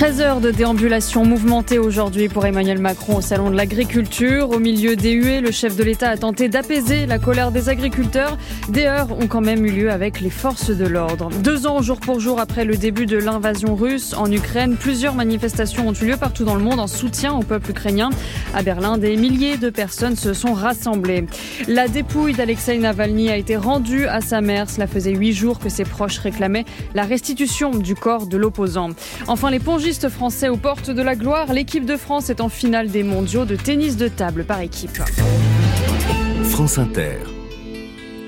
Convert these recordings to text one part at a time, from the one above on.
13 heures de déambulation mouvementée aujourd'hui pour Emmanuel Macron au Salon de l'Agriculture. Au milieu des huées, le chef de l'État a tenté d'apaiser la colère des agriculteurs. Des heures ont quand même eu lieu avec les forces de l'ordre. Deux ans jour pour jour après le début de l'invasion russe en Ukraine, plusieurs manifestations ont eu lieu partout dans le monde en soutien au peuple ukrainien. À Berlin, des milliers de personnes se sont rassemblées. La dépouille d'Alexei Navalny a été rendue à sa mère. Cela faisait huit jours que ses proches réclamaient la restitution du corps de l'opposant. Enfin, les français aux portes de la gloire, l'équipe de France est en finale des mondiaux de tennis de table par équipe. France Inter.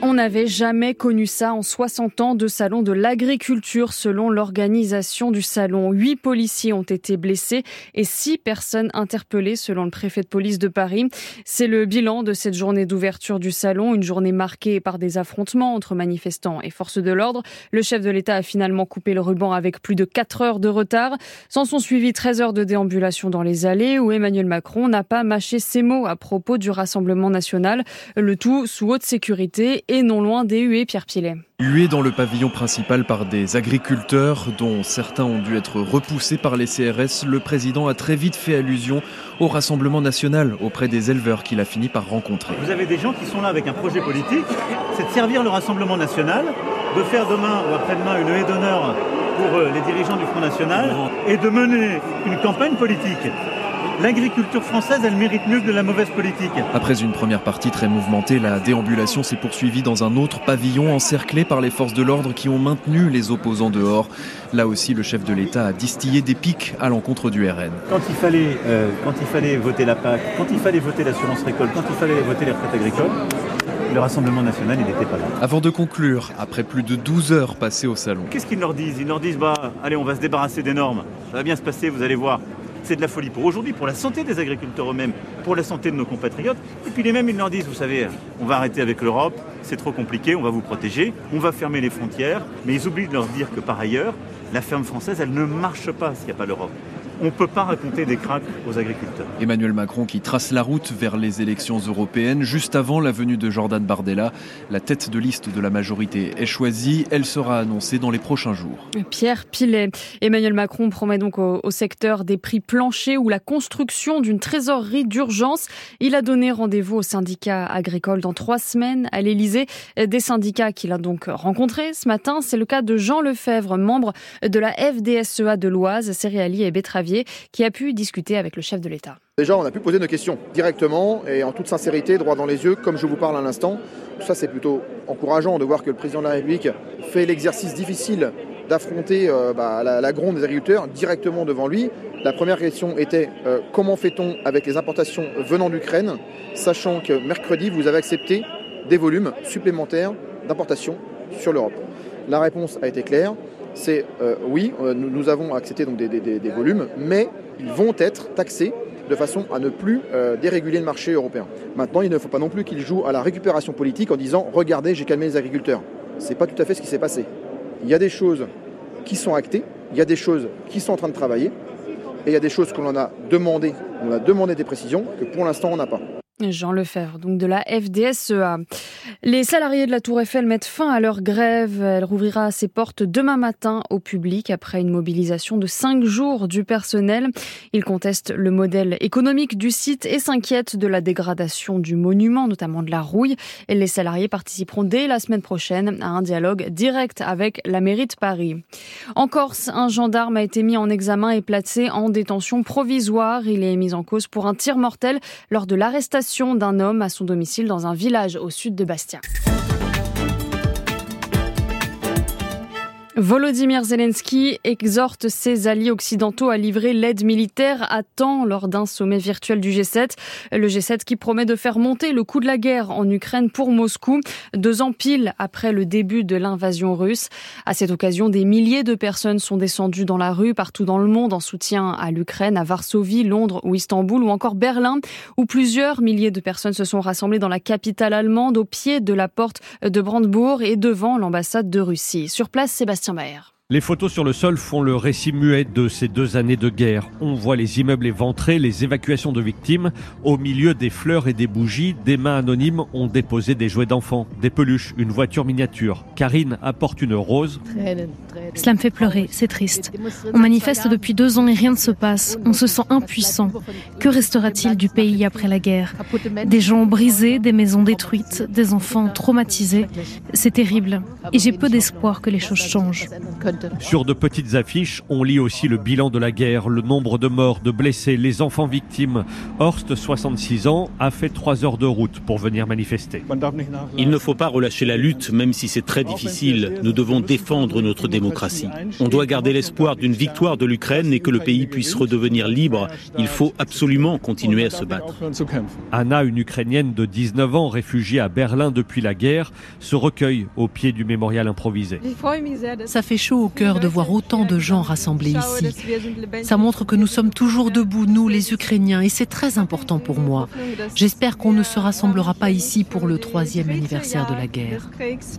On n'avait jamais connu ça en 60 ans de salon de l'agriculture selon l'organisation du salon. Huit policiers ont été blessés et six personnes interpellées selon le préfet de police de Paris. C'est le bilan de cette journée d'ouverture du salon, une journée marquée par des affrontements entre manifestants et forces de l'ordre. Le chef de l'État a finalement coupé le ruban avec plus de 4 heures de retard. S'en sont suivis 13 heures de déambulation dans les allées où Emmanuel Macron n'a pas mâché ses mots à propos du Rassemblement national. Le tout sous haute sécurité et non loin des huées, Pierre Pilet. Hués dans le pavillon principal par des agriculteurs, dont certains ont dû être repoussés par les CRS, le président a très vite fait allusion au Rassemblement national auprès des éleveurs qu'il a fini par rencontrer. Vous avez des gens qui sont là avec un projet politique, c'est de servir le Rassemblement national, de faire demain ou après-demain une haie d'honneur pour euh, les dirigeants du Front National et de mener une campagne politique l'agriculture française, elle mérite mieux que de la mauvaise politique. Après une première partie très mouvementée, la déambulation s'est poursuivie dans un autre pavillon encerclé par les forces de l'ordre qui ont maintenu les opposants dehors. Là aussi, le chef de l'État a distillé des pics à l'encontre du RN. Quand il fallait, euh, quand il fallait voter la PAC, quand il fallait voter l'assurance récolte, quand il fallait voter les retraites agricoles, le Rassemblement national, il n'était pas là. Avant de conclure, après plus de 12 heures passées au salon. Qu'est-ce qu'ils leur disent? Ils leur disent, bah, allez, on va se débarrasser des normes. Ça va bien se passer, vous allez voir c'est de la folie pour aujourd'hui, pour la santé des agriculteurs eux-mêmes, pour la santé de nos compatriotes. Et puis les mêmes, ils leur disent, vous savez, on va arrêter avec l'Europe, c'est trop compliqué, on va vous protéger, on va fermer les frontières, mais ils oublient de leur dire que par ailleurs, la ferme française, elle ne marche pas s'il n'y a pas l'Europe on ne peut pas raconter des craques aux agriculteurs. Emmanuel Macron qui trace la route vers les élections européennes juste avant la venue de Jordan Bardella. La tête de liste de la majorité est choisie. Elle sera annoncée dans les prochains jours. Pierre Pilet. Emmanuel Macron promet donc au, secteur des prix planchers ou la construction d'une trésorerie d'urgence. Il a donné rendez-vous aux syndicats agricoles dans trois semaines à l'Elysée. Des syndicats qu'il a donc rencontrés ce matin. C'est le cas de Jean Lefebvre, membre de la FDSEA de l'Oise, céréalier et betteravier qui a pu discuter avec le chef de l'État. Déjà, on a pu poser nos questions directement et en toute sincérité, droit dans les yeux, comme je vous parle à l'instant. Ça, c'est plutôt encourageant de voir que le président de la République fait l'exercice difficile d'affronter euh, bah, la, gronde des agriculteurs directement devant lui. La première question était euh, comment fait-on avec les importations venant d'Ukraine, sachant que mercredi, vous avez accepté des volumes supplémentaires d'importation sur l'Europe? La réponse a été claire c'est euh, oui, euh, nous, avons accepté donc des, volumes, mais ils vont être taxés de façon à ne plus euh, déréguler le marché européen. Maintenant, il ne faut pas non plus qu'ils jouent à la récupération politique en disant regardez, j'ai calmé les agriculteurs. Ce n'est pas tout à fait ce qui s'est passé. Il y a des choses qui sont actées, il y a des choses qui sont en train de travailler, et il y a des choses qu'on en a demandé, on a demandé des précisions que pour l'instant on n'a pas. Jean Lefebvre, donc de la FDSEA. Les salariés de la Tour Eiffel mettent fin à leur grève. Elle rouvrira ses portes demain matin au public après une mobilisation de cinq jours du personnel. Ils contestent le modèle économique du site et s'inquiètent de la dégradation du monument, notamment de la rouille. Et les salariés participeront dès la semaine prochaine à un dialogue direct avec la mairie de Paris. En Corse, un gendarme a été mis en examen et placé en détention provisoire. Il est mis en cause pour un tir mortel lors de l'arrestation d'un homme à son domicile dans un village au sud de Bastia. Volodymyr Zelensky exhorte ses alliés occidentaux à livrer l'aide militaire à temps lors d'un sommet virtuel du G7. Le G7 qui promet de faire monter le coût de la guerre en Ukraine pour Moscou, deux ans pile après le début de l'invasion russe. À cette occasion, des milliers de personnes sont descendues dans la rue partout dans le monde en soutien à l'Ukraine, à Varsovie, Londres ou Istanbul ou encore Berlin, où plusieurs milliers de personnes se sont rassemblées dans la capitale allemande au pied de la porte de Brandebourg et devant l'ambassade de Russie. Sur place, Sébastien Sébastien Maher. Les photos sur le sol font le récit muet de ces deux années de guerre. On voit les immeubles éventrés, les évacuations de victimes. Au milieu des fleurs et des bougies, des mains anonymes ont déposé des jouets d'enfants, des peluches, une voiture miniature. Karine apporte une rose. Cela me fait pleurer, c'est triste. On manifeste depuis deux ans et rien ne se passe. On se sent impuissant. Que restera-t-il du pays après la guerre Des gens brisés, des maisons détruites, des enfants traumatisés. C'est terrible. Et j'ai peu d'espoir que les choses changent. Sur de petites affiches, on lit aussi le bilan de la guerre, le nombre de morts, de blessés, les enfants victimes. Horst, 66 ans, a fait trois heures de route pour venir manifester. Il ne faut pas relâcher la lutte, même si c'est très difficile. Nous devons défendre notre démocratie. On doit garder l'espoir d'une victoire de l'Ukraine et que le pays puisse redevenir libre. Il faut absolument continuer à se battre. Anna, une Ukrainienne de 19 ans, réfugiée à Berlin depuis la guerre, se recueille au pied du mémorial improvisé. Ça fait chaud au cœur de voir autant de gens rassemblés ici. Ça montre que nous sommes toujours debout, nous les Ukrainiens, et c'est très important pour moi. J'espère qu'on ne se rassemblera pas ici pour le troisième anniversaire de la guerre.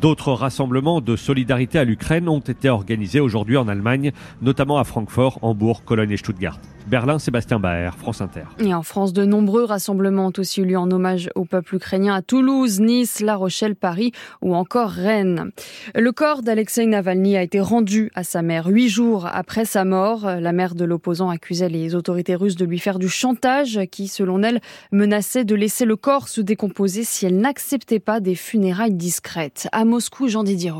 D'autres rassemblements de solidarité à l'Ukraine ont été organisés aujourd'hui en Allemagne, notamment à Francfort, Hambourg, Cologne et Stuttgart. Berlin, Sébastien Baer, France Inter. Et en France, de nombreux rassemblements ont aussi eu lieu en hommage au peuple ukrainien à Toulouse, Nice, La Rochelle, Paris ou encore Rennes. Le corps d'Alexei Navalny a été rendu à sa mère huit jours après sa mort. La mère de l'opposant accusait les autorités russes de lui faire du chantage qui, selon elle, menaçait de laisser le corps se décomposer si elle n'acceptait pas des funérailles discrètes. À Moscou, Jean-Didier.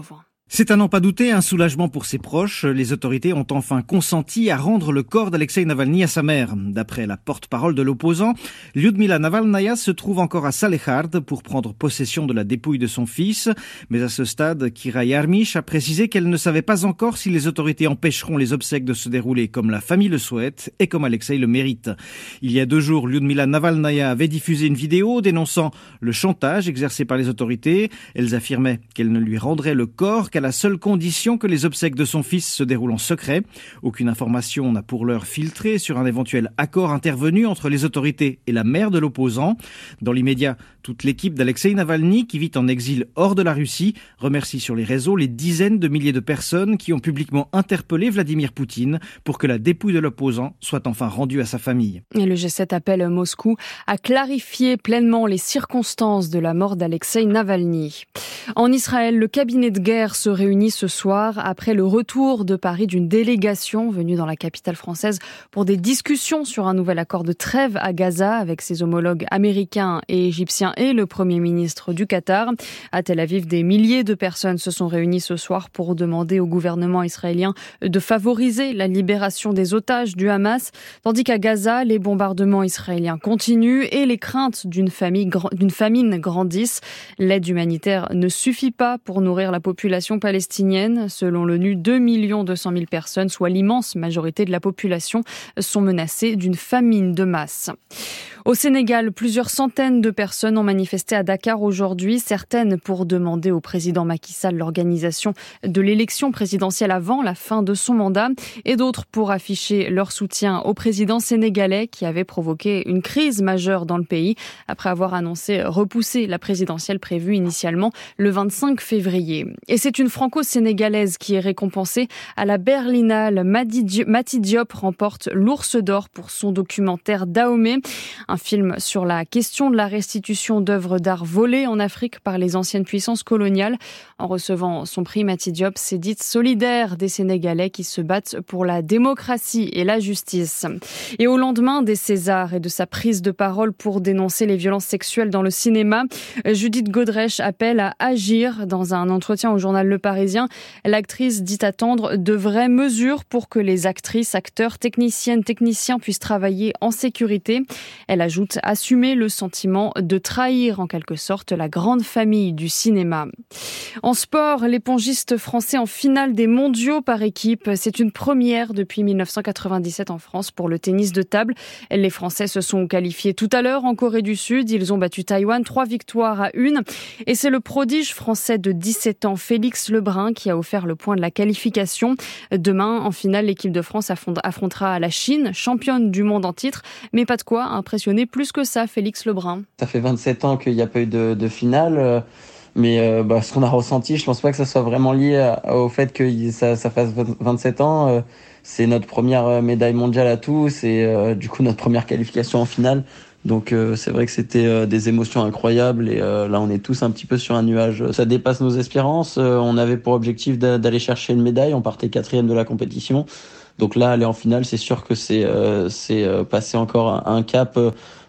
C'est à n'en pas douter un soulagement pour ses proches. Les autorités ont enfin consenti à rendre le corps d'Alexei Navalny à sa mère. D'après la porte-parole de l'opposant, Lyudmila Navalnaya se trouve encore à Salehard pour prendre possession de la dépouille de son fils. Mais à ce stade, Kira Yarmish a précisé qu'elle ne savait pas encore si les autorités empêcheront les obsèques de se dérouler comme la famille le souhaite et comme Alexei le mérite. Il y a deux jours, Lyudmila Navalnaya avait diffusé une vidéo dénonçant le chantage exercé par les autorités. Elles affirmaient qu'elle ne lui rendrait le corps qu'à la seule condition que les obsèques de son fils se déroulent en secret. Aucune information n'a pour l'heure filtré sur un éventuel accord intervenu entre les autorités et la mère de l'opposant. Dans l'immédiat, toute l'équipe d'Alexei Navalny, qui vit en exil hors de la Russie, remercie sur les réseaux les dizaines de milliers de personnes qui ont publiquement interpellé Vladimir Poutine pour que la dépouille de l'opposant soit enfin rendue à sa famille. Le G7 appelle Moscou à clarifier pleinement les circonstances de la mort d'Alexei Navalny. En Israël, le cabinet de guerre se réunit ce soir après le retour de Paris d'une délégation venue dans la capitale française pour des discussions sur un nouvel accord de trêve à Gaza avec ses homologues américains et égyptiens et le Premier ministre du Qatar. À Tel Aviv, des milliers de personnes se sont réunies ce soir pour demander au gouvernement israélien de favoriser la libération des otages du Hamas, tandis qu'à Gaza, les bombardements israéliens continuent et les craintes d'une famine grandissent. L'aide humanitaire ne suffit pas pour nourrir la population palestinienne. Selon l'ONU, 2 200 000 personnes, soit l'immense majorité de la population, sont menacées d'une famine de masse. Au Sénégal, plusieurs centaines de personnes ont manifesté à Dakar aujourd'hui, certaines pour demander au président Macky Sall l'organisation de l'élection présidentielle avant la fin de son mandat et d'autres pour afficher leur soutien au président sénégalais qui avait provoqué une crise majeure dans le pays après avoir annoncé repousser la présidentielle prévue initialement le 25 février. Et c'est une franco-sénégalaise qui est récompensée à la Berlinale. Mati Diop remporte l'Ours d'Or pour son documentaire Dahomey un film sur la question de la restitution d'œuvres d'art volées en Afrique par les anciennes puissances coloniales. En recevant son prix, Mati Diop s'est dite solidaire des Sénégalais qui se battent pour la démocratie et la justice. Et au lendemain des Césars et de sa prise de parole pour dénoncer les violences sexuelles dans le cinéma, Judith Godrèche appelle à agir dans un entretien au journal Le Parisien. L'actrice dit attendre de vraies mesures pour que les actrices, acteurs, techniciennes, techniciens puissent travailler en sécurité. Elle ajoute assumer le sentiment de trahir en quelque sorte la grande famille du cinéma. En sport, les pongistes français en finale des mondiaux par équipe, c'est une première depuis 1997 en France pour le tennis de table. Les Français se sont qualifiés tout à l'heure en Corée du Sud. Ils ont battu Taïwan, trois victoires à une. Et c'est le prodige français de 17 ans, Félix Lebrun, qui a offert le point de la qualification. Demain, en finale, l'équipe de France affrontera la Chine, championne du monde en titre, mais pas de quoi impressionner plus que ça, Félix Lebrun. Ça fait 27 ans qu'il n'y a pas eu de, finale. Mais bah, ce qu'on a ressenti, je pense pas que ça soit vraiment lié au fait que ça, fasse 27 ans. c'est notre première médaille mondiale à tous et du coup notre première qualification en finale. Donc euh, c'est vrai que c'était euh, des émotions incroyables et euh, là on est tous un petit peu sur un nuage. Ça dépasse nos espérances. on avait pour objectif d'aller chercher une médaille. On partait quatrième de la compétition. Donc là aller en finale, c'est sûr que c'est c'est passer encore un cap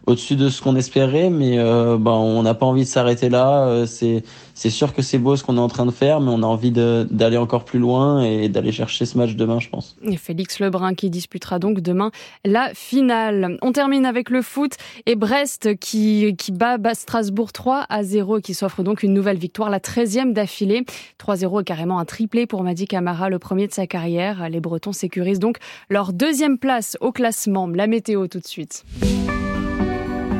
au-dessus de ce qu'on espérait, mais euh, ben, on n'a pas envie de s'arrêter là. Euh, c'est sûr que c'est beau ce qu'on est en train de faire, mais on a envie d'aller encore plus loin et d'aller chercher ce match demain, je pense. Et Félix Lebrun qui disputera donc demain la finale. On termine avec le foot et Brest qui, qui bat, Strasbourg 3 à 0 et qui s'offre donc une nouvelle victoire, la 13e d'affilée. 3-0 est carrément un triplé pour Madi Camara, le premier de sa carrière. Les Bretons sécurisent donc leur deuxième place au classement. La météo tout de suite.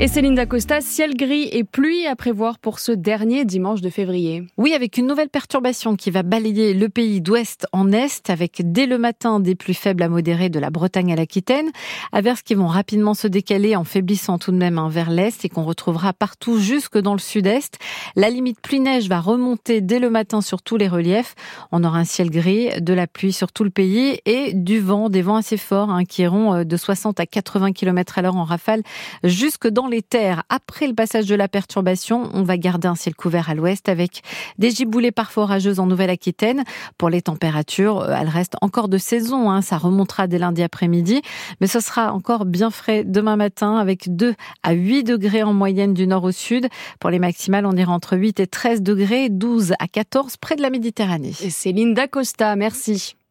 Et Céline Dacosta, ciel gris et pluie à prévoir pour ce dernier dimanche de février. Oui, avec une nouvelle perturbation qui va balayer le pays d'ouest en est, avec dès le matin des plus faibles à modérés de la Bretagne à l'Aquitaine, averses qui vont rapidement se décaler en faiblissant tout de même hein, vers l'est et qu'on retrouvera partout jusque dans le sud-est. La limite pluie-neige va remonter dès le matin sur tous les reliefs. On aura un ciel gris, de la pluie sur tout le pays et du vent, des vents assez forts hein, qui iront euh, de 60 à 80 km à l'heure en rafale jusque dans les terres, après le passage de la perturbation, on va garder un ciel couvert à l'ouest avec des giboulées parfois orageuses en Nouvelle-Aquitaine. Pour les températures, euh, elles restent encore de saison. Hein. Ça remontera dès lundi après-midi, mais ce sera encore bien frais demain matin avec 2 à 8 degrés en moyenne du nord au sud. Pour les maximales, on ira entre 8 et 13 degrés, 12 à 14 près de la Méditerranée. Et Céline Dacosta, merci.